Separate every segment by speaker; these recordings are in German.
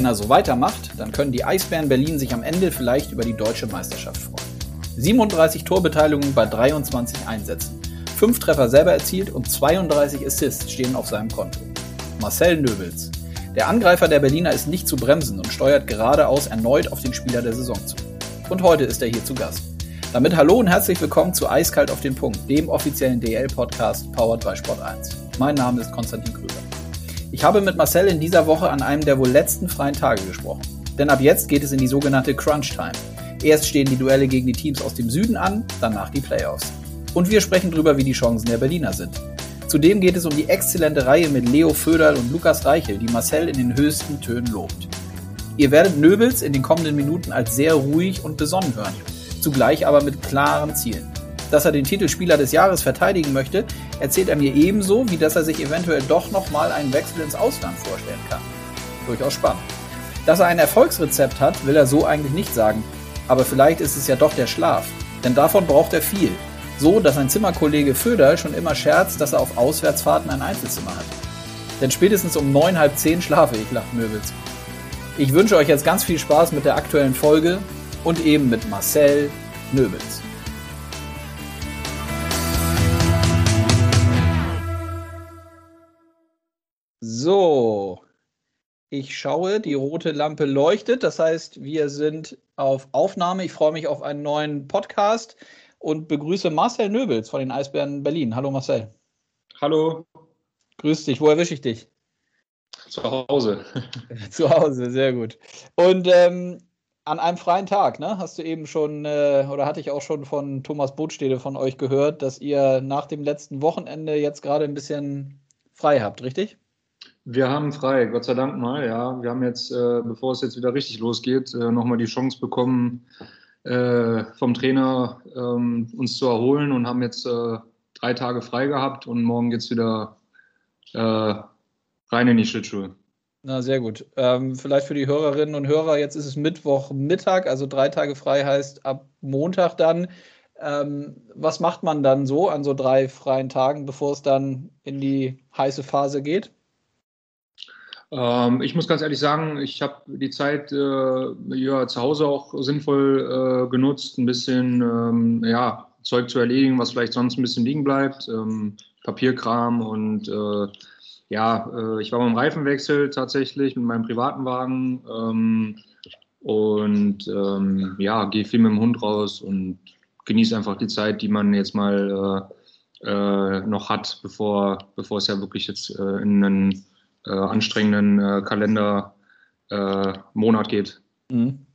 Speaker 1: Wenn er so weitermacht, dann können die Eisbären Berlin sich am Ende vielleicht über die deutsche Meisterschaft freuen. 37 Torbeteiligungen bei 23 Einsätzen. 5 Treffer selber erzielt und 32 Assists stehen auf seinem Konto. Marcel Nöbels. Der Angreifer der Berliner ist nicht zu bremsen und steuert geradeaus erneut auf den Spieler der Saison zu. Und heute ist er hier zu Gast. Damit hallo und herzlich willkommen zu Eiskalt auf den Punkt, dem offiziellen DL-Podcast powered by Sport 1. Mein Name ist Konstantin Krüger. Ich habe mit Marcel in dieser Woche an einem der wohl letzten freien Tage gesprochen. Denn ab jetzt geht es in die sogenannte Crunch Time. Erst stehen die Duelle gegen die Teams aus dem Süden an, danach die Playoffs. Und wir sprechen darüber, wie die Chancen der Berliner sind. Zudem geht es um die exzellente Reihe mit Leo Föderl und Lukas Reichel, die Marcel in den höchsten Tönen lobt. Ihr werdet Nöbels in den kommenden Minuten als sehr ruhig und besonnen hören, zugleich aber mit klaren Zielen. Dass er den Titel Spieler des Jahres verteidigen möchte, erzählt er mir ebenso, wie dass er sich eventuell doch nochmal einen Wechsel ins Ausland vorstellen kann. Durchaus spannend. Dass er ein Erfolgsrezept hat, will er so eigentlich nicht sagen, aber vielleicht ist es ja doch der Schlaf, denn davon braucht er viel. So, dass sein Zimmerkollege Föder schon immer scherzt, dass er auf Auswärtsfahrten ein Einzelzimmer hat. Denn spätestens um neun, halb zehn schlafe ich, lacht Möbels. Ich wünsche euch jetzt ganz viel Spaß mit der aktuellen Folge und eben mit Marcel Nöbels. So, ich schaue, die rote Lampe leuchtet. Das heißt, wir sind auf Aufnahme. Ich freue mich auf einen neuen Podcast und begrüße Marcel Nöbels von den Eisbären Berlin. Hallo Marcel.
Speaker 2: Hallo.
Speaker 1: Grüß dich. Wo erwische ich dich?
Speaker 2: Zu Hause.
Speaker 1: Zu Hause, sehr gut. Und ähm, an einem freien Tag, ne? Hast du eben schon, äh, oder hatte ich auch schon von Thomas Botstede von euch gehört, dass ihr nach dem letzten Wochenende jetzt gerade ein bisschen frei habt, richtig?
Speaker 2: Wir haben frei, Gott sei Dank mal, ja. Wir haben jetzt, äh, bevor es jetzt wieder richtig losgeht, äh, nochmal die Chance bekommen, äh, vom Trainer ähm, uns zu erholen und haben jetzt äh, drei Tage frei gehabt und morgen geht es wieder äh, rein in die Schlittschuhe.
Speaker 1: Na, sehr gut. Ähm, vielleicht für die Hörerinnen und Hörer, jetzt ist es Mittwochmittag, also drei Tage frei heißt ab Montag dann. Ähm, was macht man dann so an so drei freien Tagen, bevor es dann in die heiße Phase geht?
Speaker 2: Ähm, ich muss ganz ehrlich sagen, ich habe die Zeit äh, ja, zu Hause auch sinnvoll äh, genutzt, ein bisschen ähm, ja, Zeug zu erledigen, was vielleicht sonst ein bisschen liegen bleibt. Ähm, Papierkram und äh, ja, äh, ich war beim Reifenwechsel tatsächlich mit meinem privaten Wagen ähm, und ähm, ja, gehe viel mit dem Hund raus und genieße einfach die Zeit, die man jetzt mal äh, äh, noch hat, bevor, bevor es ja wirklich jetzt in einen äh, anstrengenden äh, Kalendermonat geht.
Speaker 1: Mhm.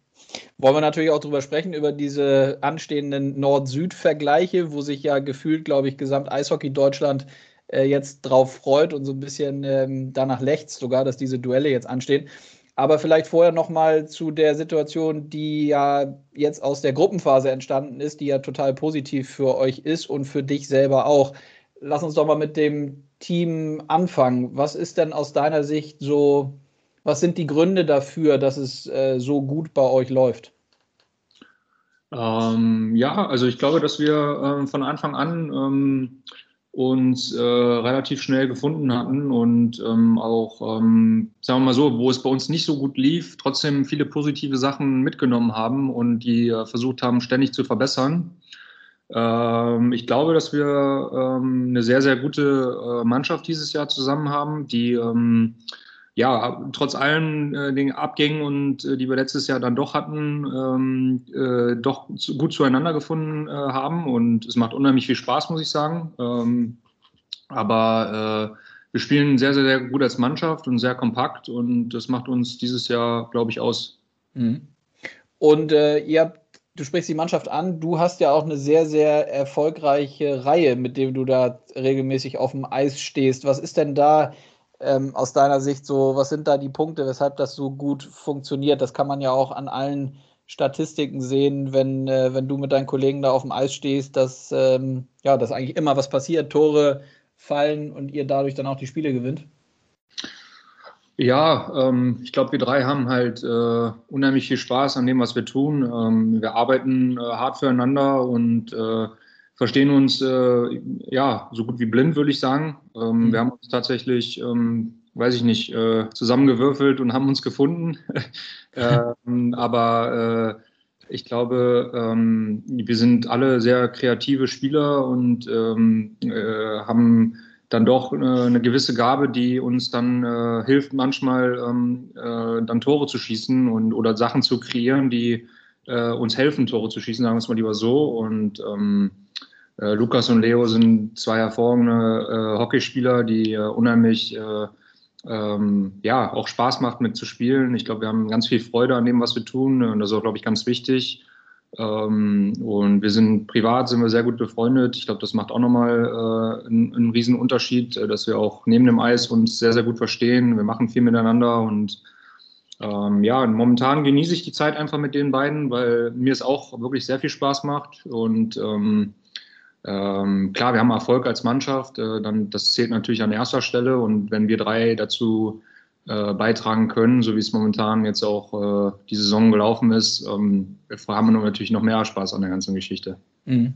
Speaker 1: Wollen wir natürlich auch drüber sprechen, über diese anstehenden Nord-Süd-Vergleiche, wo sich ja gefühlt, glaube ich, Gesamt Eishockey Deutschland äh, jetzt drauf freut und so ein bisschen ähm, danach lächzt sogar, dass diese Duelle jetzt anstehen. Aber vielleicht vorher nochmal zu der Situation, die ja jetzt aus der Gruppenphase entstanden ist, die ja total positiv für euch ist und für dich selber auch. Lass uns doch mal mit dem Team anfangen. Was ist denn aus deiner Sicht so, was sind die Gründe dafür, dass es äh, so gut bei euch läuft?
Speaker 2: Ähm, ja, also ich glaube, dass wir ähm, von Anfang an ähm, uns äh, relativ schnell gefunden hatten und ähm, auch, ähm, sagen wir mal so, wo es bei uns nicht so gut lief, trotzdem viele positive Sachen mitgenommen haben und die äh, versucht haben, ständig zu verbessern. Ähm, ich glaube, dass wir ähm, eine sehr, sehr gute äh, Mannschaft dieses Jahr zusammen haben, die ähm, ja, trotz allen äh, den Abgängen und äh, die wir letztes Jahr dann doch hatten, ähm, äh, doch zu, gut zueinander gefunden äh, haben. Und es macht unheimlich viel Spaß, muss ich sagen. Ähm, aber äh, wir spielen sehr, sehr, sehr gut als Mannschaft und sehr kompakt und das macht uns dieses Jahr, glaube ich, aus.
Speaker 1: Mhm. Und äh, ihr habt, du sprichst die Mannschaft an, du hast ja auch eine sehr, sehr erfolgreiche Reihe, mit dem du da regelmäßig auf dem Eis stehst. Was ist denn da ähm, aus deiner Sicht so, was sind da die Punkte, weshalb das so gut funktioniert? Das kann man ja auch an allen Statistiken sehen, wenn, äh, wenn du mit deinen Kollegen da auf dem Eis stehst, dass, ähm, ja, dass eigentlich immer was passiert, Tore fallen und ihr dadurch dann auch die Spiele gewinnt.
Speaker 2: Ja, ähm, ich glaube, wir drei haben halt äh, unheimlich viel Spaß an dem, was wir tun. Ähm, wir arbeiten äh, hart füreinander und äh, verstehen uns äh, ja so gut wie blind, würde ich sagen. Ähm, mhm. Wir haben uns tatsächlich ähm, weiß ich nicht, äh, zusammengewürfelt und haben uns gefunden. ähm, aber äh, ich glaube, ähm, wir sind alle sehr kreative Spieler und haben dann doch äh, eine gewisse Gabe, die uns dann äh, hilft, manchmal ähm, äh, dann Tore zu schießen und oder Sachen zu kreieren, die äh, uns helfen, Tore zu schießen, sagen wir es mal lieber so. Und ähm, äh, Lukas und Leo sind zwei hervorragende Hockeyspieler, die unheimlich ähm, ja auch Spaß macht mitzuspielen. Ich glaube, wir haben ganz viel Freude an dem, was wir tun und das ist auch, glaube ich, ganz wichtig. Ähm, und wir sind privat, sind wir sehr gut befreundet. Ich glaube, das macht auch nochmal äh, einen, einen riesen Unterschied, äh, dass wir auch neben dem Eis uns sehr, sehr gut verstehen. Wir machen viel miteinander und ähm, ja, momentan genieße ich die Zeit einfach mit den beiden, weil mir es auch wirklich sehr viel Spaß macht. Und ähm, ähm, klar, wir haben Erfolg als Mannschaft, äh, dann das zählt natürlich an erster Stelle. Und wenn wir drei dazu äh, beitragen können, so wie es momentan jetzt auch äh, die Saison gelaufen ist, ähm, haben wir natürlich noch mehr Spaß an der ganzen Geschichte. Mhm.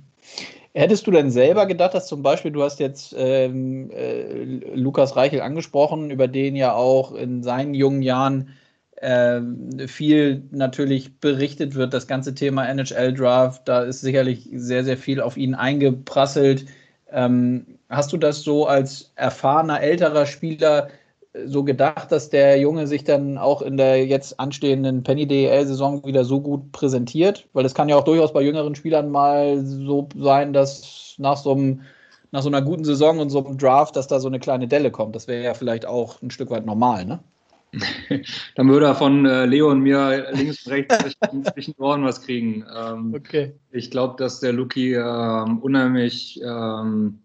Speaker 1: Hättest du denn selber gedacht, dass zum Beispiel, du hast jetzt ähm, äh, Lukas Reichel angesprochen, über den ja auch in seinen jungen Jahren äh, viel natürlich berichtet wird, das ganze Thema NHL-Draft, da ist sicherlich sehr, sehr viel auf ihn eingeprasselt. Ähm, hast du das so als erfahrener, älterer Spieler so gedacht, dass der Junge sich dann auch in der jetzt anstehenden Penny DEL-Saison wieder so gut präsentiert? Weil es kann ja auch durchaus bei jüngeren Spielern mal so sein, dass nach so, einem, nach so einer guten Saison und so einem Draft, dass da so eine kleine Delle kommt. Das wäre ja vielleicht auch ein Stück weit normal, ne?
Speaker 2: Dann würde er von äh, Leo und mir links und rechts zwischen den Ohren was kriegen. Ähm, okay. Ich glaube, dass der Luki ähm, unheimlich ähm,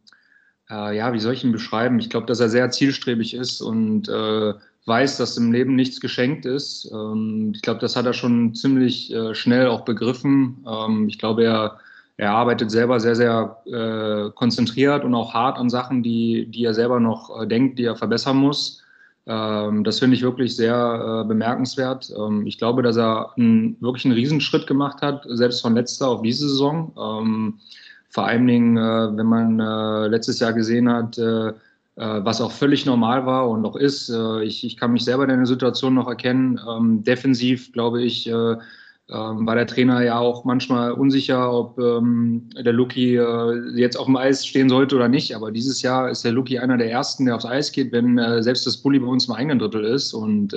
Speaker 2: äh, ja, wie soll ich ihn beschreiben? Ich glaube, dass er sehr zielstrebig ist und äh, weiß, dass im Leben nichts geschenkt ist. Ähm, ich glaube, das hat er schon ziemlich äh, schnell auch begriffen. Ähm, ich glaube, er, er arbeitet selber sehr, sehr äh, konzentriert und auch hart an Sachen, die, die er selber noch äh, denkt, die er verbessern muss. Ähm, das finde ich wirklich sehr äh, bemerkenswert. Ähm, ich glaube, dass er einen, wirklich einen Riesenschritt gemacht hat, selbst von letzter auf diese Saison. Vor allen Dingen, äh, wenn man äh, letztes Jahr gesehen hat, äh, was auch völlig normal war und auch ist. ich, ich kann mich selber in der Situation noch erkennen. Ähm, defensiv, glaube ich, ähm, war der Trainer ja auch manchmal unsicher, ob ähm, der Luki jetzt auf dem Eis stehen sollte oder nicht. Aber dieses Jahr ist der Luki einer der ersten, der aufs Eis geht, wenn selbst das Bulli bei uns im eigenen Drittel ist und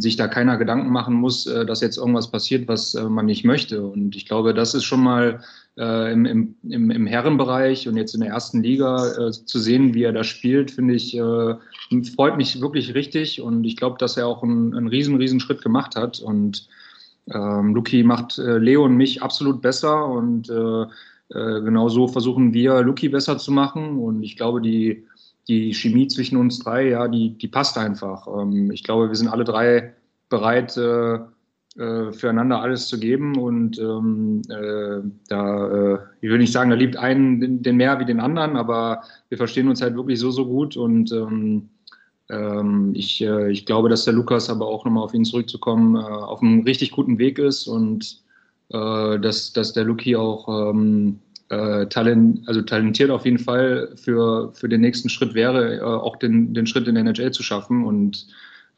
Speaker 2: sich da keiner Gedanken machen muss, dass jetzt irgendwas passiert, was man nicht möchte. Und ich glaube, das ist schon mal äh, im, im, im Herrenbereich und jetzt in der ersten Liga äh, zu sehen, wie er da spielt, finde ich, äh, freut mich wirklich richtig. Und ich glaube, dass er auch einen, einen riesen, riesen Schritt gemacht hat. Und ähm, Luki macht äh, Leo und mich absolut besser und äh, äh, genau so versuchen wir, Luki besser zu machen. Und ich glaube, die, die Chemie zwischen uns drei, ja, die, die passt einfach. Ähm, ich glaube, wir sind alle drei bereit, äh, füreinander alles zu geben. Und ähm, äh, da, äh, ich will nicht sagen, da liebt einen den, den, mehr wie den anderen, aber wir verstehen uns halt wirklich so, so gut. Und ähm, ähm ich, äh, ich glaube, dass der Lukas, aber auch nochmal auf ihn zurückzukommen, äh, auf einem richtig guten Weg ist und äh, dass, dass der Luki auch ähm, talent, also talentiert auf jeden Fall für, für den nächsten Schritt wäre, auch den, den Schritt in der NHL zu schaffen. Und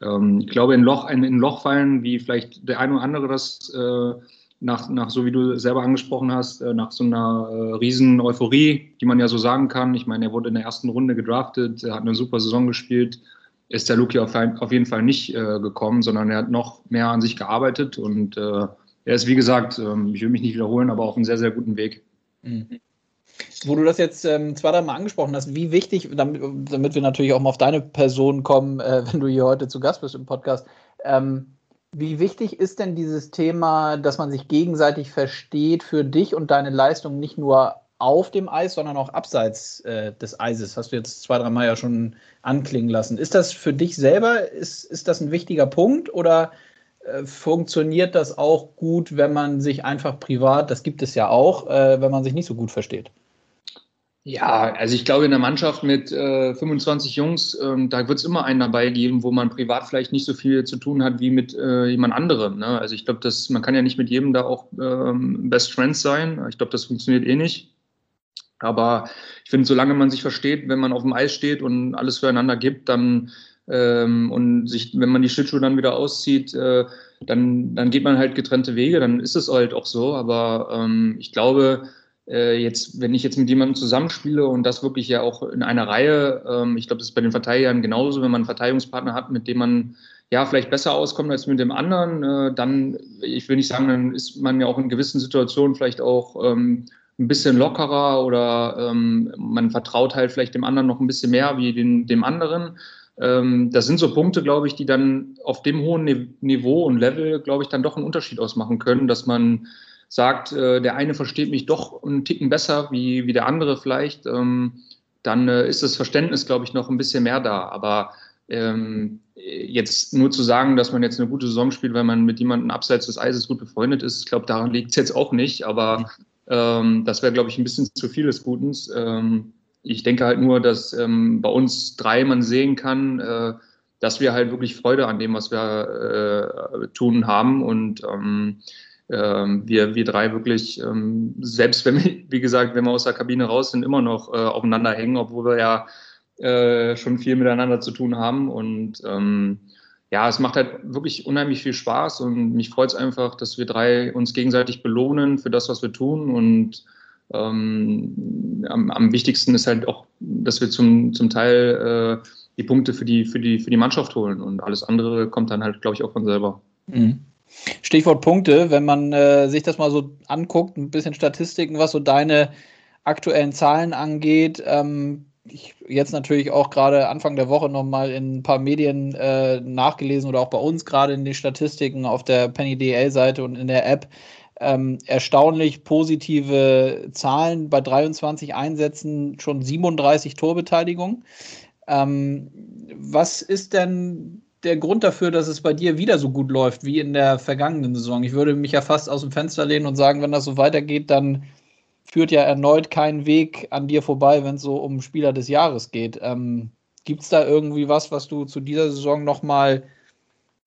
Speaker 2: ähm, ich glaube, in, Loch, in, in Loch fallen, wie vielleicht der eine oder andere das äh, nach, nach, so wie du selber angesprochen hast, äh, nach so einer äh, riesen Euphorie, die man ja so sagen kann. Ich meine, er wurde in der ersten Runde gedraftet, er hat eine super Saison gespielt, ist der Luki auf, auf jeden Fall nicht äh, gekommen, sondern er hat noch mehr an sich gearbeitet und äh, er ist, wie gesagt, ähm, ich will mich nicht wiederholen, aber auf einem sehr, sehr guten Weg. Mhm.
Speaker 1: Wo du das jetzt ähm, zwei, drei Mal angesprochen hast, wie wichtig, damit, damit wir natürlich auch mal auf deine Person kommen, äh, wenn du hier heute zu Gast bist im Podcast, ähm, wie wichtig ist denn dieses Thema, dass man sich gegenseitig versteht für dich und deine Leistung nicht nur auf dem Eis, sondern auch abseits äh, des Eises? Hast du jetzt zwei, drei Mal ja schon anklingen lassen. Ist das für dich selber, ist, ist das ein wichtiger Punkt oder äh, funktioniert das auch gut, wenn man sich einfach privat, das gibt es ja auch, äh, wenn man sich nicht so gut versteht?
Speaker 2: Ja, also ich glaube, in der Mannschaft mit äh, 25 Jungs, ähm, da wird es immer einen dabei geben, wo man privat vielleicht nicht so viel zu tun hat wie mit äh, jemand anderem. Ne? Also ich glaube, man kann ja nicht mit jedem da auch ähm, Best Friends sein. Ich glaube, das funktioniert eh nicht. Aber ich finde, solange man sich versteht, wenn man auf dem Eis steht und alles füreinander gibt, dann ähm, und sich, wenn man die Schlittschuhe dann wieder auszieht, äh, dann, dann geht man halt getrennte Wege, dann ist es halt auch so. Aber ähm, ich glaube, jetzt, wenn ich jetzt mit jemandem zusammenspiele und das wirklich ja auch in einer Reihe, ähm, ich glaube, das ist bei den Verteidigern genauso, wenn man einen Verteidigungspartner hat, mit dem man ja vielleicht besser auskommt als mit dem anderen, äh, dann, ich will nicht sagen, dann ist man ja auch in gewissen Situationen vielleicht auch ähm, ein bisschen lockerer oder ähm, man vertraut halt vielleicht dem anderen noch ein bisschen mehr wie den, dem anderen. Ähm, das sind so Punkte, glaube ich, die dann auf dem hohen Niveau und Level, glaube ich, dann doch einen Unterschied ausmachen können, dass man sagt, äh, der eine versteht mich doch einen Ticken besser wie, wie der andere vielleicht, ähm, dann äh, ist das Verständnis, glaube ich, noch ein bisschen mehr da. Aber ähm, jetzt nur zu sagen, dass man jetzt eine gute Saison spielt, weil man mit jemandem abseits des Eises gut befreundet ist, ich glaube, daran liegt es jetzt auch nicht. Aber ähm, das wäre, glaube ich, ein bisschen zu viel des Gutens. Ähm, ich denke halt nur, dass ähm, bei uns drei man sehen kann, äh, dass wir halt wirklich Freude an dem, was wir äh, tun haben und ähm, wir, wir drei wirklich, ähm, selbst wenn wir, wie gesagt, wenn wir aus der Kabine raus sind, immer noch äh, aufeinander hängen, obwohl wir ja äh, schon viel miteinander zu tun haben. Und ähm, ja, es macht halt wirklich unheimlich viel Spaß und mich freut es einfach, dass wir drei uns gegenseitig belohnen für das, was wir tun. Und ähm, am, am, wichtigsten ist halt auch, dass wir zum, zum Teil äh, die Punkte für die, für, die, für die Mannschaft holen. Und alles andere kommt dann halt, glaube ich, auch von selber. Mhm.
Speaker 1: Stichwort Punkte, wenn man äh, sich das mal so anguckt, ein bisschen Statistiken, was so deine aktuellen Zahlen angeht. Ähm, ich jetzt natürlich auch gerade Anfang der Woche nochmal in ein paar Medien äh, nachgelesen oder auch bei uns gerade in den Statistiken auf der Penny DL-Seite und in der App. Ähm, erstaunlich positive Zahlen bei 23 Einsätzen, schon 37 Torbeteiligung. Ähm, was ist denn der Grund dafür, dass es bei dir wieder so gut läuft wie in der vergangenen Saison? Ich würde mich ja fast aus dem Fenster lehnen und sagen, wenn das so weitergeht, dann führt ja erneut kein Weg an dir vorbei, wenn es so um Spieler des Jahres geht. Ähm, Gibt es da irgendwie was, was du zu dieser Saison nochmal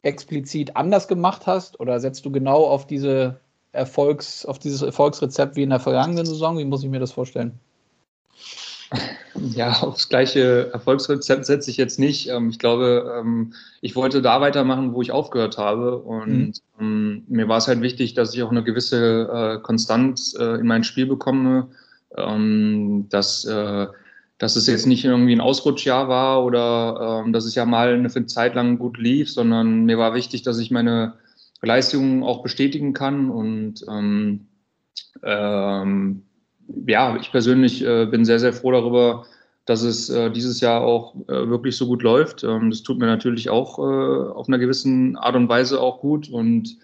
Speaker 1: explizit anders gemacht hast? Oder setzt du genau auf diese Erfolgs, auf dieses Erfolgsrezept wie in der vergangenen Saison? Wie muss ich mir das vorstellen?
Speaker 2: Ja, aufs gleiche Erfolgsrezept setze ich jetzt nicht. Ähm, ich glaube, ähm, ich wollte da weitermachen, wo ich aufgehört habe. Und mhm. mir war es halt wichtig, dass ich auch eine gewisse äh, Konstanz äh, in mein Spiel bekomme. Ähm, dass, äh, dass es jetzt nicht irgendwie ein Ausrutschjahr war oder dass es ja mal eine Zeit lang gut lief, sondern mir war wichtig, dass ich meine Leistungen auch bestätigen kann. Und ähm, ähm, ja, ich persönlich äh, bin sehr, sehr froh darüber, dass es äh, dieses Jahr auch äh, wirklich so gut läuft. Ähm, das tut mir natürlich auch äh, auf einer gewissen Art und Weise auch gut. Und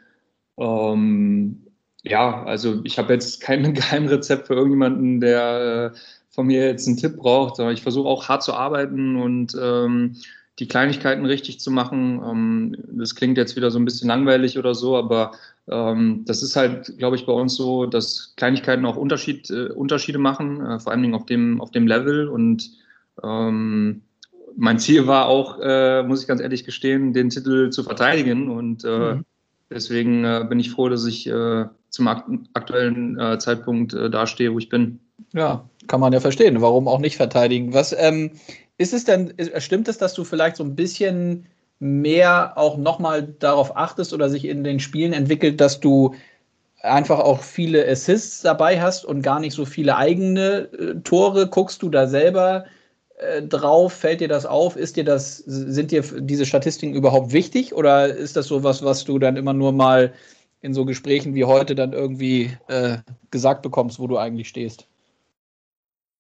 Speaker 2: ähm, ja, also ich habe jetzt kein Geheimrezept für irgendjemanden, der äh, von mir jetzt einen Tipp braucht. Ich versuche auch hart zu arbeiten und ähm, die Kleinigkeiten richtig zu machen. Ähm, das klingt jetzt wieder so ein bisschen langweilig oder so, aber ähm, das ist halt, glaube ich, bei uns so, dass Kleinigkeiten auch Unterschied, äh, Unterschiede machen, äh, vor allen Dingen auf dem, auf dem Level. Und ähm, mein Ziel war auch, äh, muss ich ganz ehrlich gestehen, den Titel zu verteidigen. Und äh, mhm. deswegen äh, bin ich froh, dass ich äh, zum akt aktuellen Zeitpunkt dastehe, wo ich bin.
Speaker 1: Ja, kann man ja verstehen. Warum auch nicht verteidigen? Was ähm, ist es denn, stimmt es, dass du vielleicht so ein bisschen mehr auch nochmal darauf achtest oder sich in den Spielen entwickelt, dass du einfach auch viele Assists dabei hast und gar nicht so viele eigene äh, Tore? Guckst du da selber äh, drauf? Fällt dir das auf? Ist dir das, sind dir diese Statistiken überhaupt wichtig oder ist das sowas, was du dann immer nur mal in so Gesprächen wie heute dann irgendwie äh, gesagt bekommst, wo du eigentlich stehst?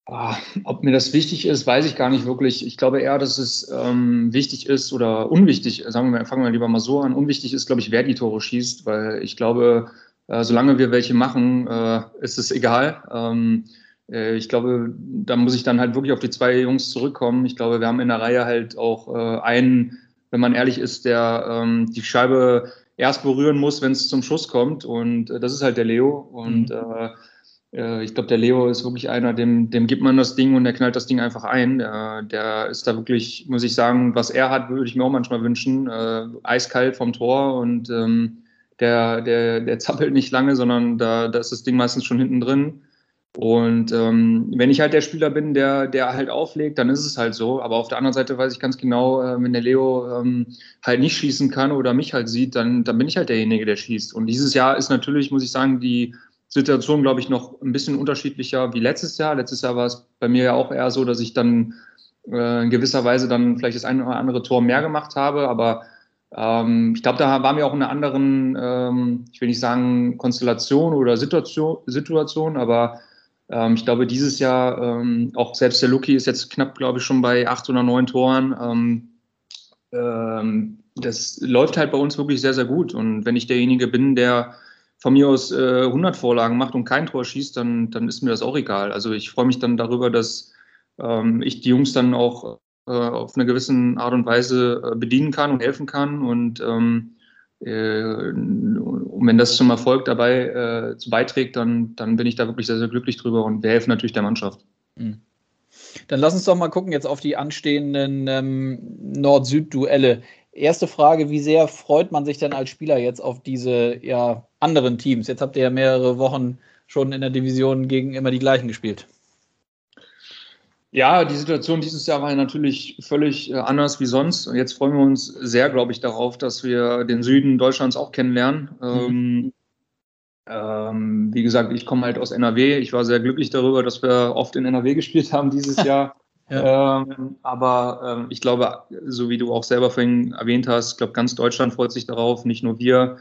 Speaker 2: Ah, ob mir das wichtig ist, weiß ich gar nicht wirklich. Ich glaube eher, dass es ähm, wichtig ist oder unwichtig, sagen wir, fangen wir lieber mal so an. Unwichtig ist, glaube ich, wer die Tore schießt, weil ich glaube, äh, solange wir welche machen, äh, ist es egal. Ähm, äh, ich glaube, da muss ich dann halt wirklich auf die zwei Jungs zurückkommen. Ich glaube, wir haben in der Reihe halt auch äh, einen, wenn man ehrlich ist, der ähm, die Scheibe erst berühren muss, wenn es zum Schuss kommt. Und äh, das ist halt der Leo. Und mhm äh, ich glaube, der Leo ist wirklich einer, dem, dem gibt man das Ding und der knallt das Ding einfach ein. Der, der ist da wirklich, muss ich sagen, was er hat, würde ich mir auch manchmal wünschen. Äh, eiskalt vom Tor und ähm, der, der, der zappelt nicht lange, sondern da, da ist das Ding meistens schon hinten drin. Und ähm, wenn ich halt der Spieler bin, der, der halt auflegt, dann ist es halt so. Aber auf der anderen Seite weiß ich ganz genau, äh, wenn der Leo ähm, halt nicht schießen kann oder mich halt sieht, dann, dann bin ich halt derjenige, der schießt. Und dieses Jahr ist natürlich, muss ich sagen, die Situation, glaube ich, noch ein bisschen unterschiedlicher wie letztes Jahr. Letztes Jahr war es bei mir ja auch eher so, dass ich dann äh, in gewisser Weise dann vielleicht das eine oder andere Tor mehr gemacht habe. Aber ähm, ich glaube, da waren wir auch in einer anderen, ähm, ich will nicht sagen Konstellation oder Situation, Situation aber ähm, ich glaube, dieses Jahr, ähm, auch selbst der Lucky ist jetzt knapp, glaube ich, schon bei acht oder neun Toren. Ähm, ähm, das läuft halt bei uns wirklich sehr, sehr gut. Und wenn ich derjenige bin, der von mir aus äh, 100 Vorlagen macht und kein Tor schießt, dann, dann ist mir das auch egal. Also ich freue mich dann darüber, dass ähm, ich die Jungs dann auch äh, auf eine gewisse Art und Weise äh, bedienen kann und helfen kann. Und ähm, äh, und wenn das zum Erfolg dabei äh, zu beiträgt, dann, dann bin ich da wirklich sehr, sehr glücklich drüber und wir helfen natürlich der Mannschaft. Mhm.
Speaker 1: Dann lass uns doch mal gucken jetzt auf die anstehenden ähm, Nord-Süd-Duelle. Erste Frage, wie sehr freut man sich denn als Spieler jetzt auf diese ja, anderen Teams? Jetzt habt ihr ja mehrere Wochen schon in der Division gegen immer die gleichen gespielt.
Speaker 2: Ja, die Situation dieses Jahr war ja natürlich völlig äh, anders wie sonst. Und jetzt freuen wir uns sehr, glaube ich, darauf, dass wir den Süden Deutschlands auch kennenlernen. Mhm. Ähm, ähm, wie gesagt, ich komme halt aus NRW. Ich war sehr glücklich darüber, dass wir oft in NRW gespielt haben dieses Jahr. Ja. ähm, aber ähm, ich glaube, so wie du auch selber vorhin erwähnt hast, ich glaube, ganz Deutschland freut sich darauf, nicht nur wir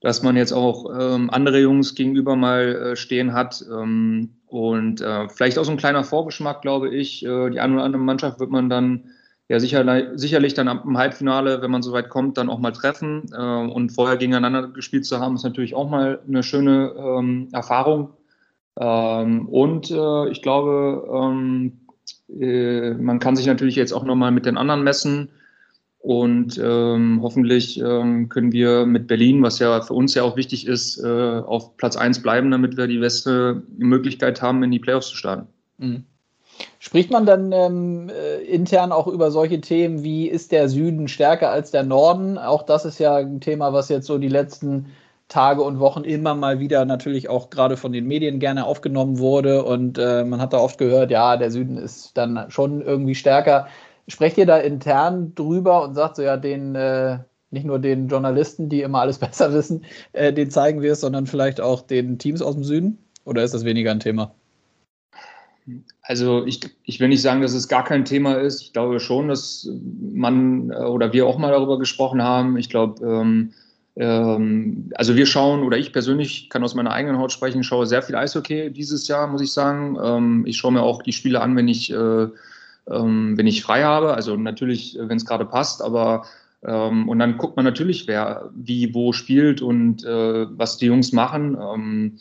Speaker 2: dass man jetzt auch ähm, andere Jungs gegenüber mal äh, stehen hat. Ähm, und äh, vielleicht auch so ein kleiner Vorgeschmack, glaube ich. Äh, die eine oder andere Mannschaft wird man dann ja sicherlich, sicherlich dann am Halbfinale, wenn man so weit kommt, dann auch mal treffen. Äh, und vorher gegeneinander gespielt zu haben, ist natürlich auch mal eine schöne ähm, Erfahrung. Ähm, und äh, ich glaube, äh, man kann sich natürlich jetzt auch nochmal mit den anderen messen. Und ähm, hoffentlich ähm, können wir mit Berlin, was ja für uns ja auch wichtig ist, äh, auf Platz 1 bleiben, damit wir die beste Möglichkeit haben, in die Playoffs zu starten. Mhm.
Speaker 1: Spricht man dann ähm, äh, intern auch über solche Themen wie ist der Süden stärker als der Norden? Auch das ist ja ein Thema, was jetzt so die letzten Tage und Wochen immer mal wieder natürlich auch gerade von den Medien gerne aufgenommen wurde. Und äh, man hat da oft gehört, ja, der Süden ist dann schon irgendwie stärker. Sprecht ihr da intern drüber und sagt so, ja, den, äh, nicht nur den Journalisten, die immer alles besser wissen, äh, den zeigen wir es, sondern vielleicht auch den Teams aus dem Süden? Oder ist das weniger ein Thema?
Speaker 2: Also ich, ich will nicht sagen, dass es gar kein Thema ist. Ich glaube schon, dass man äh, oder wir auch mal darüber gesprochen haben. Ich glaube, ähm, also wir schauen oder ich persönlich kann aus meiner eigenen Haut sprechen, schaue sehr viel Eishockey dieses Jahr, muss ich sagen. Ähm, ich schaue mir auch die Spiele an, wenn ich äh, ähm, wenn ich frei habe. Also natürlich, äh, wenn es gerade passt, aber ähm, und dann guckt man natürlich, wer wie wo spielt und äh, was die Jungs machen. Ähm,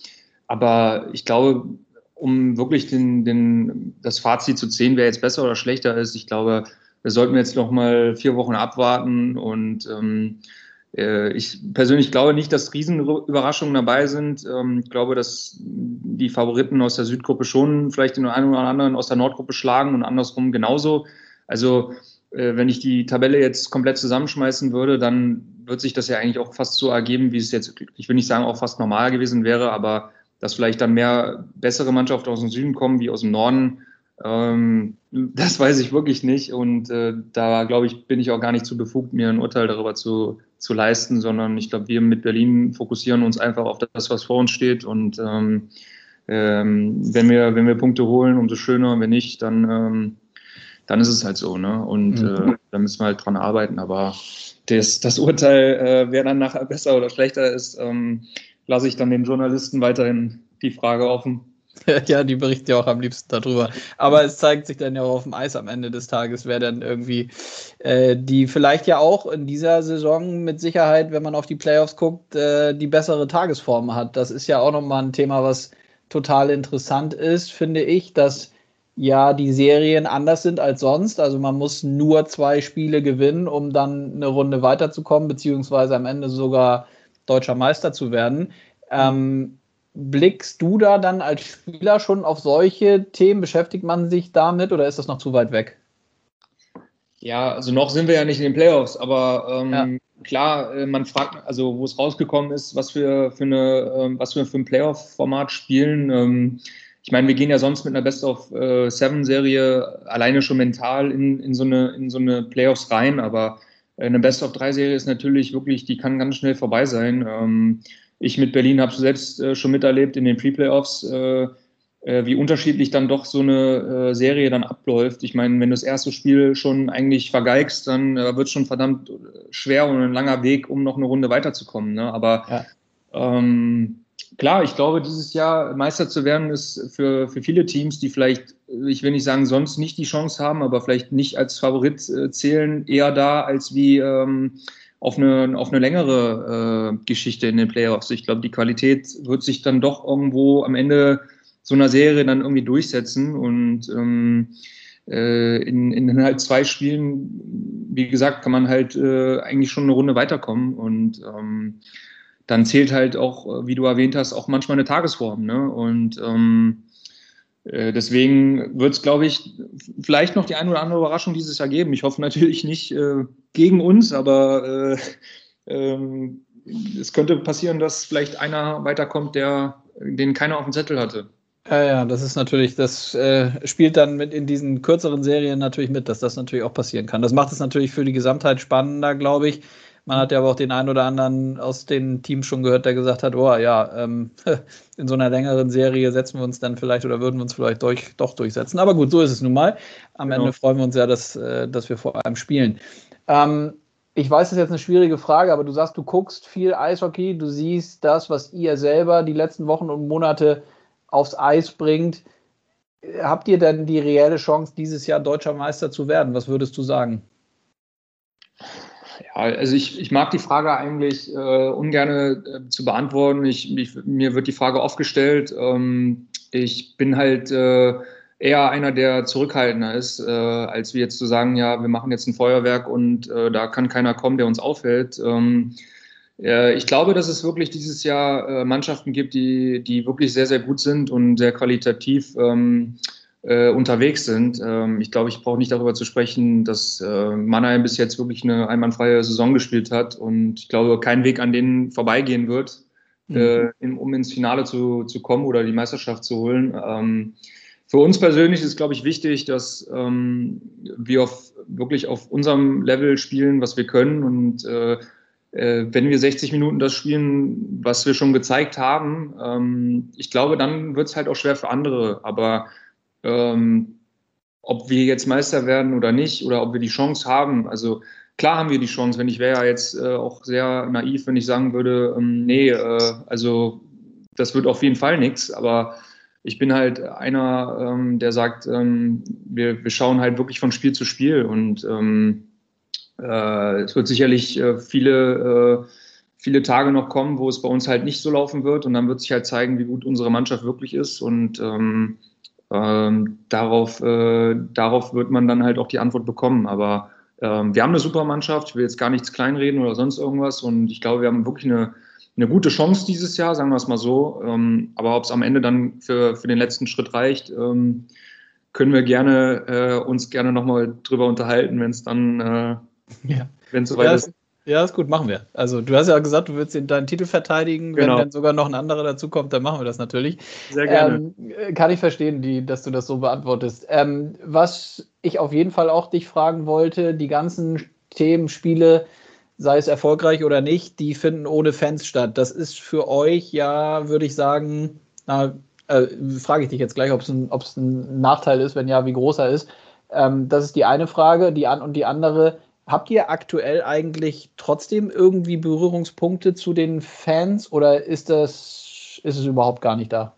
Speaker 2: aber ich glaube, um wirklich den, den, das Fazit zu ziehen, wer jetzt besser oder schlechter ist, ich glaube, da sollten wir jetzt noch mal vier Wochen abwarten und ähm, ich persönlich glaube nicht, dass Riesenüberraschungen dabei sind. Ähm, ich glaube, dass die Favoriten aus der Südgruppe schon vielleicht den einen oder anderen aus der Nordgruppe schlagen und andersrum genauso. Also äh, wenn ich die Tabelle jetzt komplett zusammenschmeißen würde, dann wird sich das ja eigentlich auch fast so ergeben, wie es jetzt, ich will nicht sagen, auch fast normal gewesen wäre, aber dass vielleicht dann mehr bessere Mannschaften aus dem Süden kommen wie aus dem Norden, ähm, das weiß ich wirklich nicht. Und äh, da glaube ich, bin ich auch gar nicht zu befugt, mir ein Urteil darüber zu, zu leisten, sondern ich glaube, wir mit Berlin fokussieren uns einfach auf das, was vor uns steht. Und ähm, ähm, wenn, wir, wenn wir Punkte holen, umso schöner. Wenn nicht, dann, ähm, dann ist es halt so. Ne? Und mhm. äh, da müssen wir halt dran arbeiten. Aber das, das Urteil, äh, wer dann nachher besser oder schlechter ist, ähm, lasse ich dann den Journalisten weiterhin die Frage offen.
Speaker 1: Ja, die berichten ja auch am liebsten darüber. Aber es zeigt sich dann ja auch auf dem Eis am Ende des Tages, wer dann irgendwie äh, die vielleicht ja auch in dieser Saison mit Sicherheit, wenn man auf die Playoffs guckt, äh, die bessere Tagesform hat. Das ist ja auch nochmal ein Thema, was total interessant ist, finde ich, dass ja die Serien anders sind als sonst. Also man muss nur zwei Spiele gewinnen, um dann eine Runde weiterzukommen, beziehungsweise am Ende sogar deutscher Meister zu werden. Ähm, blickst du da dann als Spieler schon auf solche Themen? Beschäftigt man sich damit oder ist das noch zu weit weg?
Speaker 2: Ja, also noch sind wir ja nicht in den Playoffs, aber ähm, ja. klar, äh, man fragt, also wo es rausgekommen ist, was wir für eine, ähm, was wir für ein Playoff-Format spielen. Ähm, ich meine, wir gehen ja sonst mit einer Best-of-Seven-Serie alleine schon mental in, in, so eine, in so eine Playoffs rein, aber eine Best-of-Drei-Serie ist natürlich wirklich, die kann ganz schnell vorbei sein. Ähm, ich mit Berlin habe selbst äh, schon miterlebt in den Pre-Playoffs, äh, äh, wie unterschiedlich dann doch so eine äh, Serie dann abläuft. Ich meine, wenn du das erste Spiel schon eigentlich vergeigst, dann äh, wird es schon verdammt schwer und ein langer Weg, um noch eine Runde weiterzukommen. Ne? Aber ja. ähm, klar, ich glaube, dieses Jahr Meister zu werden, ist für, für viele Teams, die vielleicht, ich will nicht sagen, sonst nicht die Chance haben, aber vielleicht nicht als Favorit äh, zählen, eher da als wie ähm, auf, eine, auf eine längere äh, Geschichte in den Playoffs. Ich glaube, die Qualität wird sich dann doch irgendwo am Ende so einer Serie dann irgendwie durchsetzen und ähm, äh, in, in halt zwei Spielen, wie gesagt, kann man halt äh, eigentlich schon eine Runde weiterkommen und ähm, dann zählt halt auch, wie du erwähnt hast, auch manchmal eine Tagesform. Ne? Und ähm, äh, deswegen wird es, glaube ich, vielleicht noch die eine oder andere Überraschung dieses Jahr geben. Ich hoffe natürlich nicht äh, gegen uns, aber äh, ähm, es könnte passieren, dass vielleicht einer weiterkommt, der den keiner auf dem Zettel hatte.
Speaker 1: Ja, ja, das ist natürlich, das äh, spielt dann mit in diesen kürzeren Serien natürlich mit, dass das natürlich auch passieren kann. Das macht es natürlich für die Gesamtheit spannender, glaube ich. Man hat ja aber auch den einen oder anderen aus den Teams schon gehört, der gesagt hat, oh ja, ähm, in so einer längeren Serie setzen wir uns dann vielleicht oder würden wir uns vielleicht durch, doch durchsetzen. Aber gut, so ist es nun mal. Am genau. Ende freuen wir uns ja, dass, äh, dass wir vor allem spielen. Ähm, ich weiß, das ist jetzt eine schwierige Frage, aber du sagst, du guckst viel Eishockey, du siehst das, was ihr selber die letzten Wochen und Monate aufs Eis bringt. Habt ihr denn die reelle Chance, dieses Jahr deutscher Meister zu werden? Was würdest du sagen?
Speaker 2: Ja, also ich, ich mag die Frage eigentlich äh, ungern äh, zu beantworten. Ich, ich, mir wird die Frage oft gestellt. Ähm, ich bin halt äh, eher einer, der zurückhaltender ist, äh, als wie jetzt zu sagen, ja, wir machen jetzt ein Feuerwerk und äh, da kann keiner kommen, der uns aufhält. Ähm, ich glaube, dass es wirklich dieses Jahr äh, Mannschaften gibt, die, die wirklich sehr, sehr gut sind und sehr qualitativ ähm, äh, unterwegs sind. Ähm, ich glaube, ich brauche nicht darüber zu sprechen, dass äh, Mannheim bis jetzt wirklich eine einwandfreie Saison gespielt hat und ich glaube, kein Weg an denen vorbeigehen wird, mhm. äh, um ins Finale zu, zu kommen oder die Meisterschaft zu holen. Ähm, für uns persönlich ist, glaube ich, wichtig, dass ähm, wir auf, wirklich auf unserem Level spielen, was wir können und äh, äh, wenn wir 60 Minuten das spielen, was wir schon gezeigt haben, ähm, ich glaube, dann wird es halt auch schwer für andere. Aber ähm, ob wir jetzt Meister werden oder nicht, oder ob wir die Chance haben, also klar haben wir die Chance, wenn ich wäre ja jetzt äh, auch sehr naiv, wenn ich sagen würde, ähm, nee, äh, also das wird auf jeden Fall nichts, aber ich bin halt einer, ähm, der sagt, ähm, wir, wir schauen halt wirklich von Spiel zu Spiel und ähm, äh, es wird sicherlich äh, viele, äh, viele Tage noch kommen, wo es bei uns halt nicht so laufen wird. Und dann wird sich halt zeigen, wie gut unsere Mannschaft wirklich ist. Und ähm, ähm, darauf, äh, darauf wird man dann halt auch die Antwort bekommen. Aber ähm, wir haben eine super Mannschaft. Ich will jetzt gar nichts kleinreden oder sonst irgendwas. Und ich glaube, wir haben wirklich eine, eine gute Chance dieses Jahr, sagen wir es mal so. Ähm, aber ob es am Ende dann für, für den letzten Schritt reicht, ähm, können wir gerne äh, uns gerne nochmal drüber unterhalten, wenn es dann äh,
Speaker 1: ja. Wenn es soweit ja, ist. Ja, ist gut, machen wir. Also du hast ja gesagt, du würdest deinen Titel verteidigen. Genau. Wenn dann sogar noch ein anderer dazukommt, dann machen wir das natürlich.
Speaker 2: Sehr gerne.
Speaker 1: Ähm, kann ich verstehen, die, dass du das so beantwortest. Ähm, was ich auf jeden Fall auch dich fragen wollte, die ganzen Themen, Spiele, sei es erfolgreich oder nicht, die finden ohne Fans statt. Das ist für euch ja, würde ich sagen, na, äh, frage ich dich jetzt gleich, ob es ein, ein Nachteil ist, wenn ja, wie groß er ist. Ähm, das ist die eine Frage. Die an und die andere, Habt ihr aktuell eigentlich trotzdem irgendwie Berührungspunkte zu den Fans oder ist das ist es überhaupt gar nicht da?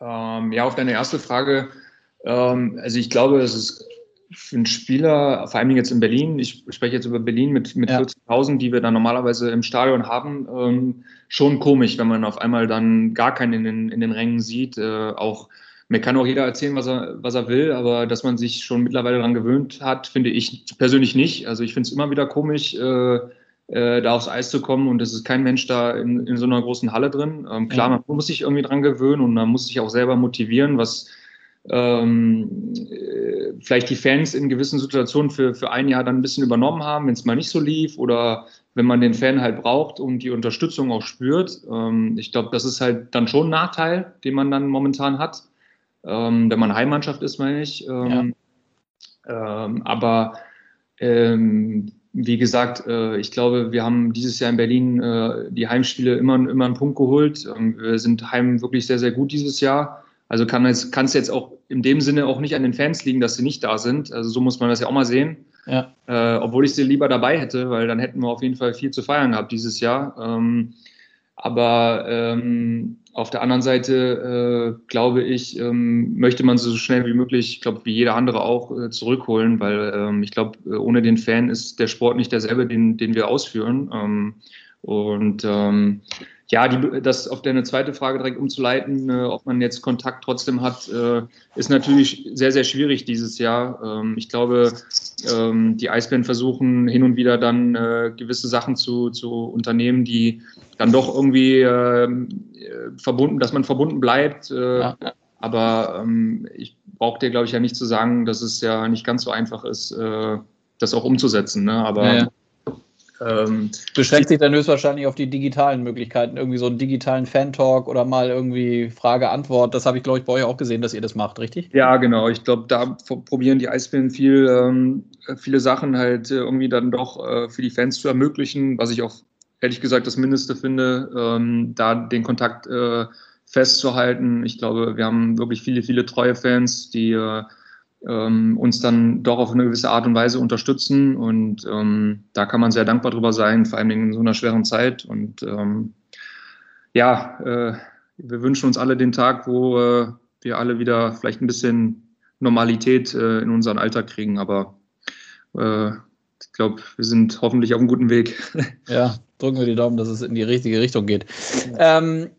Speaker 2: Ähm, ja, auf deine erste Frage. Ähm, also ich glaube, es ist für einen Spieler, vor allem jetzt in Berlin, ich spreche jetzt über Berlin mit, mit ja. 40.000, die wir dann normalerweise im Stadion haben, ähm, schon komisch, wenn man auf einmal dann gar keinen in den, in den Rängen sieht. Äh, auch mir kann auch jeder erzählen, was er, was er will, aber dass man sich schon mittlerweile daran gewöhnt hat, finde ich persönlich nicht. Also ich finde es immer wieder komisch, äh, äh, da aufs Eis zu kommen und es ist kein Mensch da in, in so einer großen Halle drin. Ähm, klar, man muss sich irgendwie dran gewöhnen und man muss sich auch selber motivieren, was ähm, äh, vielleicht die Fans in gewissen Situationen für, für ein Jahr dann ein bisschen übernommen haben, wenn es mal nicht so lief oder wenn man den Fan halt braucht und die Unterstützung auch spürt. Ähm, ich glaube, das ist halt dann schon ein Nachteil, den man dann momentan hat, ähm, wenn man Heimmannschaft ist, meine ich. Ähm, ja. Ähm, aber ähm, wie gesagt, äh, ich glaube, wir haben dieses Jahr in Berlin äh, die Heimspiele immer, immer einen Punkt geholt. Ähm, wir sind heim wirklich sehr, sehr gut dieses Jahr. Also kann es kann jetzt auch in dem Sinne auch nicht an den Fans liegen, dass sie nicht da sind. Also so muss man das ja auch mal sehen. Ja. Äh, obwohl ich sie lieber dabei hätte, weil dann hätten wir auf jeden Fall viel zu feiern gehabt dieses Jahr. Ähm, aber ähm, auf der anderen Seite äh, glaube ich, ähm, möchte man so schnell wie möglich, ich glaube wie jeder andere auch, äh, zurückholen, weil ähm, ich glaube, äh, ohne den Fan ist der Sport nicht derselbe, den, den wir ausführen. Und ähm, ja, die, das auf deine zweite Frage direkt umzuleiten, äh, ob man jetzt Kontakt trotzdem hat, äh, ist natürlich sehr, sehr schwierig dieses Jahr. Ähm, ich glaube, ähm, die Eisbären versuchen hin und wieder dann äh, gewisse Sachen zu, zu unternehmen, die dann doch irgendwie ähm, äh, verbunden, dass man verbunden bleibt. Äh, ja. Aber ähm, ich brauche dir, glaube ich, ja nicht zu sagen, dass es ja nicht ganz so einfach ist, äh, das auch umzusetzen. Ne? Aber ja, ja.
Speaker 1: Ähm, Beschränkt sich dann höchstwahrscheinlich auf die digitalen Möglichkeiten, irgendwie so einen digitalen Fan-Talk oder mal irgendwie Frage-Antwort. Das habe ich, glaube ich, bei euch auch gesehen, dass ihr das macht, richtig?
Speaker 2: Ja, genau. Ich glaube, da probieren die Eisbären viel, ähm, viele Sachen halt irgendwie dann doch äh, für die Fans zu ermöglichen, was ich auch ehrlich gesagt das Mindeste finde, ähm, da den Kontakt äh, festzuhalten. Ich glaube, wir haben wirklich viele, viele treue Fans, die äh, ähm, uns dann doch auf eine gewisse Art und Weise unterstützen. Und ähm, da kann man sehr dankbar drüber sein, vor allem in so einer schweren Zeit. Und ähm, ja, äh, wir wünschen uns alle den Tag, wo äh, wir alle wieder vielleicht ein bisschen Normalität äh, in unseren Alltag kriegen. Aber äh, ich glaube, wir sind hoffentlich auf einem guten Weg.
Speaker 1: Ja, drücken wir die Daumen, dass es in die richtige Richtung geht. Ähm,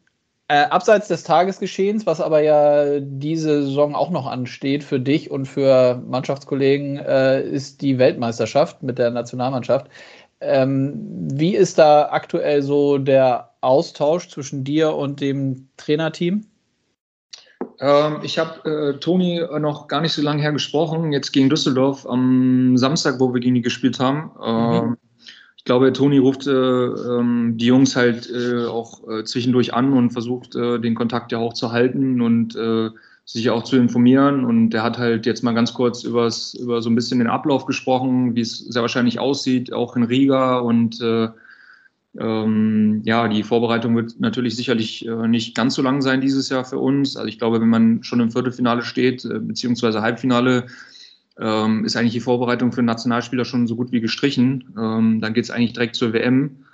Speaker 1: äh, abseits des Tagesgeschehens, was aber ja diese Saison auch noch ansteht für dich und für Mannschaftskollegen, äh, ist die Weltmeisterschaft mit der Nationalmannschaft. Ähm, wie ist da aktuell so der Austausch zwischen dir und dem Trainerteam?
Speaker 2: Ähm, ich habe äh, Toni noch gar nicht so lange her gesprochen, jetzt gegen Düsseldorf am Samstag, wo wir gegen die gespielt haben. Ähm, mhm glaube, Toni ruft äh, ähm, die Jungs halt äh, auch äh, zwischendurch an und versucht, äh, den Kontakt ja auch zu halten und äh, sich auch zu informieren. Und er hat halt jetzt mal ganz kurz übers, über so ein bisschen den Ablauf gesprochen, wie es sehr wahrscheinlich aussieht, auch in Riga. Und äh, ähm, ja, die Vorbereitung wird natürlich sicherlich nicht ganz so lang sein dieses Jahr für uns. Also ich glaube, wenn man schon im Viertelfinale steht, beziehungsweise Halbfinale, ähm, ist eigentlich die Vorbereitung für Nationalspieler schon so gut wie gestrichen. Ähm, dann geht es eigentlich direkt zur WM.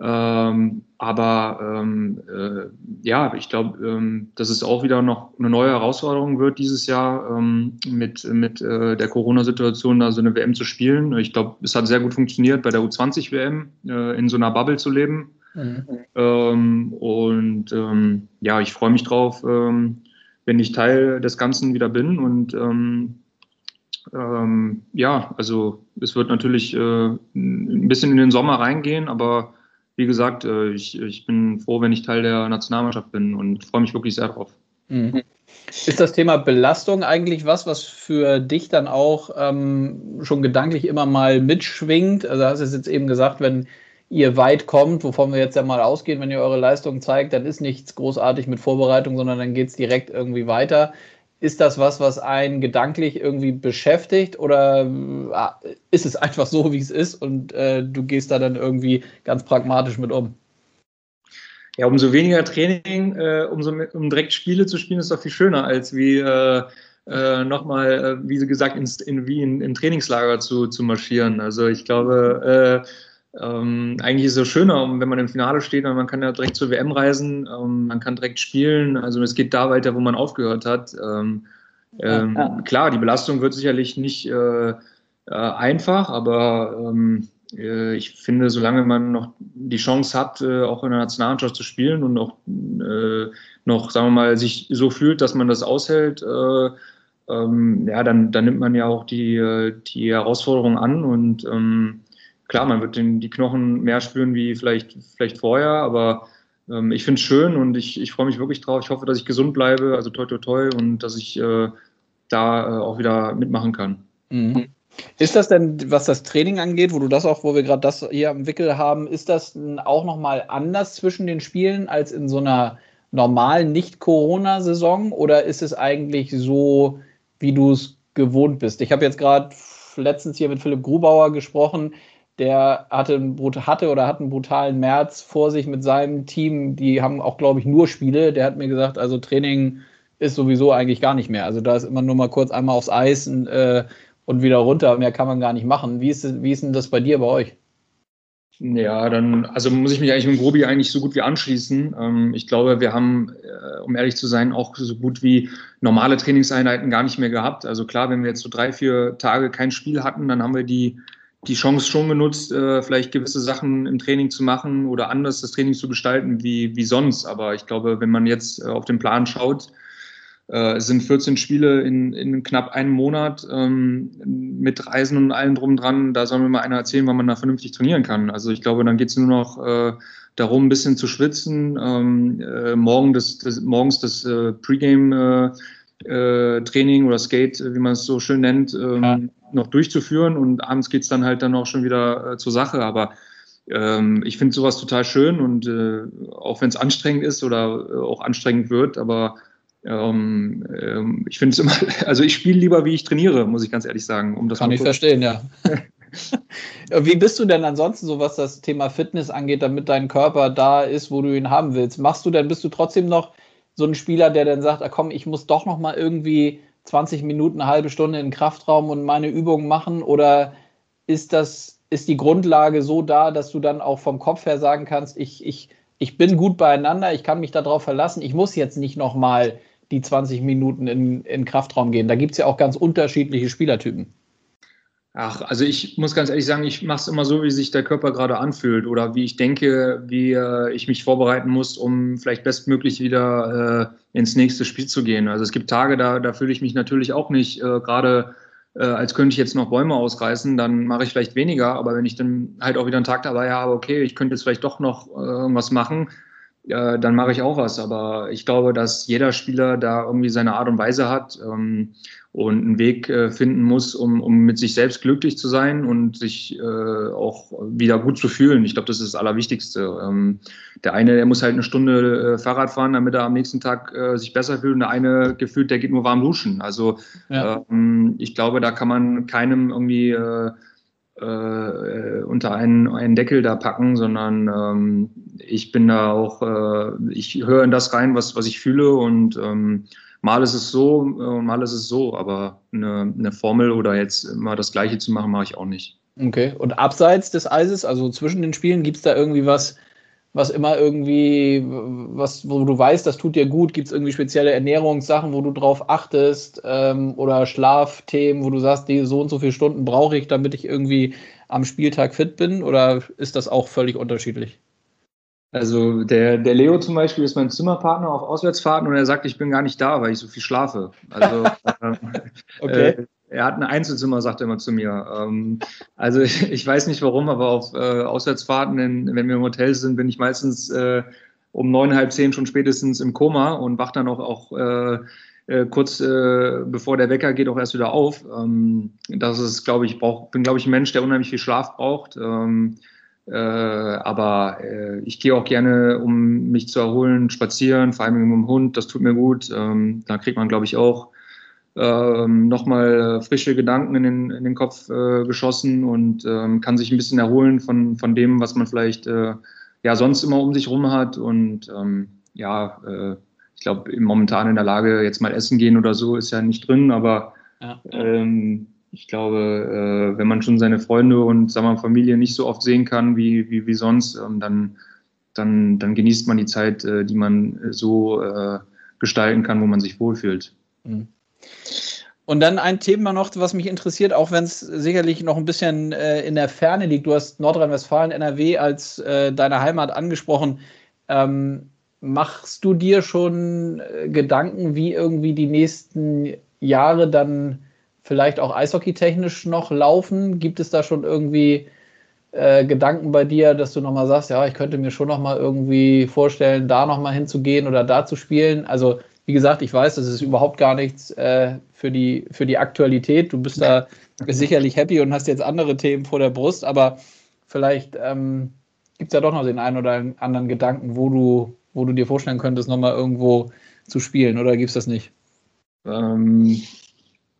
Speaker 2: Ähm, aber ähm, äh, ja, ich glaube, ähm, dass es auch wieder noch eine neue Herausforderung wird dieses Jahr ähm, mit, mit äh, der Corona-Situation, da so eine WM zu spielen. Ich glaube, es hat sehr gut funktioniert, bei der U20-WM äh, in so einer Bubble zu leben. Mhm. und ja, ich freue mich drauf, wenn ich Teil des Ganzen wieder bin und ähm, ja, also es wird natürlich äh, ein bisschen in den Sommer reingehen, aber wie gesagt, äh, ich, ich bin froh, wenn ich Teil der Nationalmannschaft bin und freue mich wirklich sehr drauf.
Speaker 1: Mhm. Ist das Thema Belastung eigentlich was, was für dich dann auch ähm, schon gedanklich immer mal mitschwingt? Also hast du es jetzt eben gesagt, wenn ihr weit kommt, wovon wir jetzt ja mal ausgehen, wenn ihr eure Leistung zeigt, dann ist nichts großartig mit Vorbereitung, sondern dann geht es direkt irgendwie weiter. Ist das was, was einen gedanklich irgendwie beschäftigt oder äh, ist es einfach so, wie es ist und äh, du gehst da dann irgendwie ganz pragmatisch mit um?
Speaker 2: Ja, umso weniger Training, äh, umso um direkt Spiele zu spielen, ist doch viel schöner, als wie äh, äh, nochmal, äh, wie gesagt, ins, in, wie in, in Trainingslager zu, zu marschieren. Also ich glaube, äh, ähm, eigentlich ist es schöner, wenn man im Finale steht und man kann ja direkt zur WM reisen, ähm, man kann direkt spielen. Also es geht da weiter, wo man aufgehört hat. Ähm, ähm ja, ja. Klar, die Belastung wird sicherlich nicht äh, äh, einfach, aber ähm, äh, ich finde, solange man noch die Chance hat, äh, auch in der Nationalmannschaft zu spielen und auch äh, noch, sagen wir mal, sich so fühlt, dass man das aushält, äh, ähm, ja, dann, dann nimmt man ja auch die, die Herausforderung an und klar, man wird den, die Knochen mehr spüren wie vielleicht, vielleicht vorher, aber ähm, ich finde es schön und ich, ich freue mich wirklich drauf. Ich hoffe, dass ich gesund bleibe, also toi toi toi und dass ich äh, da äh, auch wieder mitmachen kann.
Speaker 1: Mhm. Ist das denn, was das Training angeht, wo du das auch, wo wir gerade das hier am Wickel haben, ist das auch nochmal anders zwischen den Spielen als in so einer normalen Nicht-Corona-Saison oder ist es eigentlich so, wie du es gewohnt bist? Ich habe jetzt gerade letztens hier mit Philipp Grubauer gesprochen, der hatte, hatte oder hat einen brutalen März vor sich mit seinem Team. Die haben auch, glaube ich, nur Spiele. Der hat mir gesagt, also Training ist sowieso eigentlich gar nicht mehr. Also da ist immer nur mal kurz einmal aufs Eis und, äh, und wieder runter. Mehr kann man gar nicht machen. Wie ist, wie ist denn das bei dir, bei euch?
Speaker 2: Ja, dann, also muss ich mich eigentlich mit Grobi eigentlich so gut wie anschließen. Ähm, ich glaube, wir haben, äh, um ehrlich zu sein, auch so gut wie normale Trainingseinheiten gar nicht mehr gehabt. Also klar, wenn wir jetzt so drei, vier Tage kein Spiel hatten, dann haben wir die, die Chance schon genutzt, äh, vielleicht gewisse Sachen im Training zu machen oder anders das Training zu gestalten wie, wie sonst. Aber ich glaube, wenn man jetzt äh, auf den Plan schaut, äh, es sind 14 Spiele in, in knapp einem Monat ähm, mit Reisen und allem drum dran. Da soll mir mal einer erzählen, wann man da vernünftig trainieren kann. Also ich glaube, dann geht es nur noch äh, darum, ein bisschen zu schwitzen, ähm, äh, morgen das, das, morgens das äh, Pre-Game äh, äh, Training oder Skate, wie man es so schön nennt, ähm, ja. noch durchzuführen und abends geht es dann halt dann auch schon wieder zur Sache. Aber ähm, ich finde sowas total schön und auch wenn es anstrengend ist oder auch anstrengend wird, aber ähm, ähm, ich finde es immer, also ich spiele lieber, wie ich trainiere, muss ich ganz ehrlich sagen.
Speaker 1: Um das Kann ich verstehen, ja. wie bist du denn ansonsten so, was das Thema Fitness angeht, damit dein Körper da ist, wo du ihn haben willst? Machst du denn, bist du trotzdem noch so ein Spieler, der dann sagt, ah, komm, ich muss doch noch mal irgendwie 20 Minuten, eine halbe Stunde in den Kraftraum und meine Übungen machen? Oder ist das, ist die Grundlage so da, dass du dann auch vom Kopf her sagen kannst, ich, ich, ich bin gut beieinander, ich kann mich darauf verlassen, ich muss jetzt nicht noch mal die 20 Minuten in, in Kraftraum gehen. Da gibt es ja auch ganz unterschiedliche Spielertypen.
Speaker 2: Ach, also ich muss ganz ehrlich sagen, ich mache es immer so, wie sich der Körper gerade anfühlt oder wie ich denke, wie äh, ich mich vorbereiten muss, um vielleicht bestmöglich wieder äh, ins nächste Spiel zu gehen. Also es gibt Tage, da, da fühle ich mich natürlich auch nicht äh, gerade, äh, als könnte ich jetzt noch Bäume ausreißen, dann mache ich vielleicht weniger, aber wenn ich dann halt auch wieder einen Tag dabei habe, okay, ich könnte jetzt vielleicht doch noch äh, irgendwas machen, äh, dann mache ich auch was. Aber ich glaube, dass jeder Spieler da irgendwie seine Art und Weise hat ähm, und einen Weg äh, finden muss, um, um mit sich selbst glücklich zu sein und sich äh, auch wieder gut zu fühlen. Ich glaube, das ist das Allerwichtigste. Ähm, der eine, der muss halt eine Stunde äh, Fahrrad fahren, damit er am nächsten Tag äh, sich besser fühlt. Und der eine gefühlt, der geht nur warm duschen. Also ja. ähm, ich glaube, da kann man keinem irgendwie äh, äh, unter einen, einen Deckel da packen, sondern ähm, ich bin da auch, äh, ich höre in das rein, was, was ich fühle und ähm, mal ist es so und äh, mal ist es so, aber eine, eine Formel oder jetzt immer das Gleiche zu machen, mache ich auch nicht.
Speaker 1: Okay, und abseits des Eises, also zwischen den Spielen, gibt es da irgendwie was, was immer irgendwie, was, wo du weißt, das tut dir gut? Gibt es irgendwie spezielle Ernährungssachen, wo du drauf achtest? Ähm, oder Schlafthemen, wo du sagst, die so und so viele Stunden brauche ich, damit ich irgendwie am Spieltag fit bin? Oder ist das auch völlig unterschiedlich?
Speaker 2: Also der, der Leo zum Beispiel ist mein Zimmerpartner auf Auswärtsfahrten und er sagt, ich bin gar nicht da, weil ich so viel schlafe. Also äh, okay. Äh, er hat ein Einzelzimmer, sagt er immer zu mir. Ähm, also ich, ich, weiß nicht warum, aber auf äh, Auswärtsfahrten, in, wenn wir im Hotel sind, bin ich meistens äh, um neun, halb zehn schon spätestens im Koma und wach dann auch, auch äh, äh kurz äh, bevor der Wecker geht auch erst wieder auf. Ähm, das ist, glaube ich, brauch, bin, glaube ich, ein Mensch, der unheimlich viel Schlaf braucht. Ähm, äh, aber äh, ich gehe auch gerne, um mich zu erholen, spazieren, vor allem mit dem Hund. Das tut mir gut. Ähm, da kriegt man, glaube ich, auch ähm, nochmal frische Gedanken in den, in den Kopf äh, geschossen und ähm, kann sich ein bisschen erholen von, von dem, was man vielleicht äh, ja sonst immer um sich rum hat. Und ähm, ja, äh, ich glaube, momentan in der Lage, jetzt mal essen gehen oder so, ist ja nicht drin, aber ja. ähm, ich glaube, äh, wenn man schon seine Freunde und sagen wir, Familie nicht so oft sehen kann wie, wie, wie sonst, ähm, dann, dann, dann genießt man die Zeit, äh, die man so äh, gestalten kann, wo man sich wohlfühlt. Mhm.
Speaker 1: Und dann ein Thema noch, was mich interessiert, auch wenn es sicherlich noch ein bisschen in der Ferne liegt. Du hast Nordrhein-Westfalen, NRW als deine Heimat angesprochen. Ähm, machst du dir schon Gedanken, wie irgendwie die nächsten Jahre dann vielleicht auch eishockeytechnisch noch laufen? Gibt es da schon irgendwie äh, Gedanken bei dir, dass du nochmal sagst, ja, ich könnte mir schon nochmal irgendwie vorstellen, da nochmal hinzugehen oder da zu spielen? Also wie gesagt, ich weiß, das ist überhaupt gar nichts äh, für, die, für die Aktualität. Du bist da sicherlich happy und hast jetzt andere Themen vor der Brust, aber vielleicht ähm, gibt es ja doch noch den einen oder anderen Gedanken, wo du, wo du dir vorstellen könntest, nochmal irgendwo zu spielen oder gibt es das nicht?
Speaker 2: Ähm,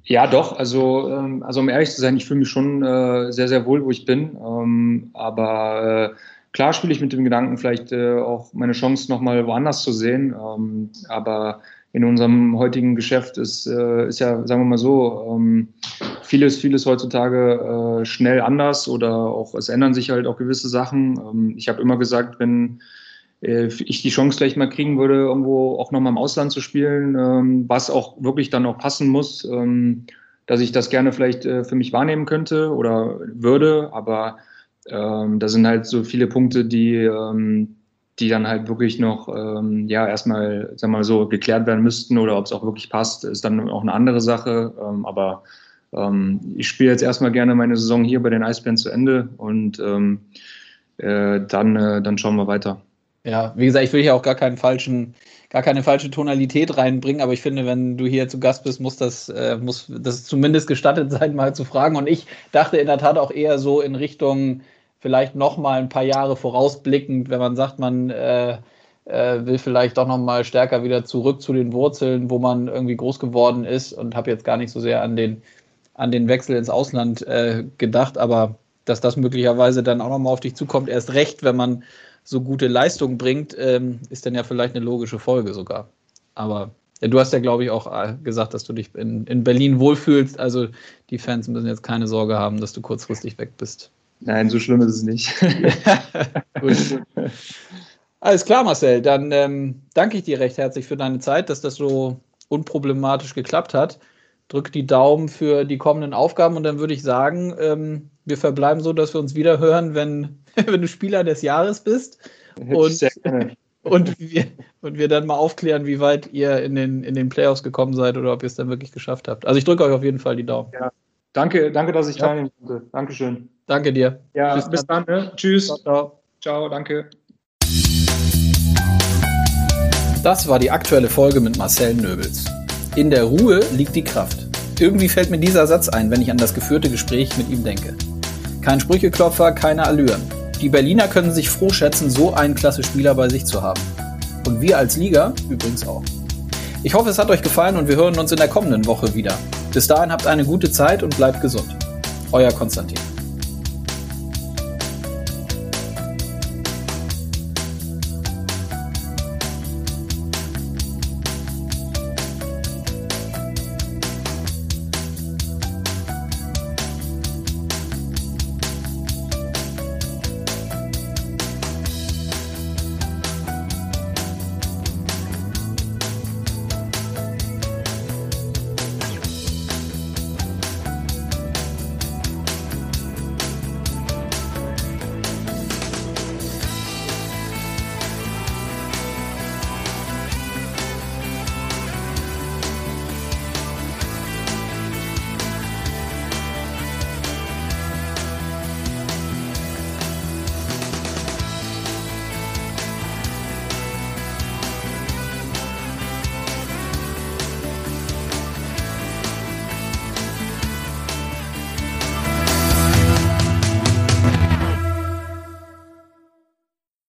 Speaker 2: ja, doch. Also, ähm, also um ehrlich zu sein, ich fühle mich schon äh, sehr, sehr wohl, wo ich bin. Ähm, aber äh, klar spiele ich mit dem Gedanken, vielleicht äh, auch meine Chance nochmal woanders zu sehen. Ähm, aber in unserem heutigen Geschäft ist, äh, ist ja, sagen wir mal so, ähm, vieles, vieles heutzutage äh, schnell anders oder auch es ändern sich halt auch gewisse Sachen. Ähm, ich habe immer gesagt, wenn ich die Chance vielleicht mal kriegen würde, irgendwo auch nochmal im Ausland zu spielen, ähm, was auch wirklich dann auch passen muss, ähm, dass ich das gerne vielleicht äh, für mich wahrnehmen könnte oder würde. Aber ähm, da sind halt so viele Punkte, die, die dann halt wirklich noch ja erstmal, sagen wir mal so, geklärt werden müssten oder ob es auch wirklich passt, ist dann auch eine andere Sache. Aber ich spiele jetzt erstmal gerne meine Saison hier bei den Eisbären zu Ende und äh, dann, äh, dann schauen wir weiter.
Speaker 1: Ja, wie gesagt, ich will hier auch gar keinen falschen, gar keine falsche Tonalität reinbringen, aber ich finde, wenn du hier zu Gast bist, muss das, äh, muss das zumindest gestattet sein, mal zu fragen. Und ich dachte in der Tat auch eher so in Richtung vielleicht noch mal ein paar Jahre vorausblickend, wenn man sagt, man äh, äh, will vielleicht doch noch mal stärker wieder zurück zu den Wurzeln, wo man irgendwie groß geworden ist und habe jetzt gar nicht so sehr an den an den Wechsel ins Ausland äh, gedacht, aber dass das möglicherweise dann auch noch mal auf dich zukommt, erst recht, wenn man so gute Leistung bringt, ähm, ist dann ja vielleicht eine logische Folge sogar. Aber ja, du hast ja, glaube ich, auch äh, gesagt, dass du dich in, in Berlin wohlfühlst. Also die Fans müssen jetzt keine Sorge haben, dass du kurzfristig weg bist.
Speaker 2: Nein, so schlimm ist es nicht.
Speaker 1: gut, Alles klar, Marcel. Dann ähm, danke ich dir recht herzlich für deine Zeit, dass das so unproblematisch geklappt hat. Drück die Daumen für die kommenden Aufgaben und dann würde ich sagen, ähm, wir verbleiben so, dass wir uns wieder hören, wenn wenn du Spieler des Jahres bist. Und, und, wir, und wir dann mal aufklären, wie weit ihr in den, in den Playoffs gekommen seid oder ob ihr es dann wirklich geschafft habt. Also ich drücke euch auf jeden Fall die Daumen.
Speaker 2: Ja. Danke, danke, dass ich ja. teilnehmen konnte. Dankeschön.
Speaker 1: Danke dir.
Speaker 2: Ja, Tschüss bis dann. dann ne? Tschüss. Ciao, ciao. Ciao, danke.
Speaker 1: Das war die aktuelle Folge mit Marcel Nöbels. In der Ruhe liegt die Kraft. Irgendwie fällt mir dieser Satz ein, wenn ich an das geführte Gespräch mit ihm denke. Kein Sprücheklopfer, keine Allüren. Die Berliner können sich froh schätzen, so einen klasse Spieler bei sich zu haben. Und wir als Liga übrigens auch. Ich hoffe, es hat euch gefallen und wir hören uns in der kommenden Woche wieder. Bis dahin habt eine gute Zeit und bleibt gesund. Euer Konstantin.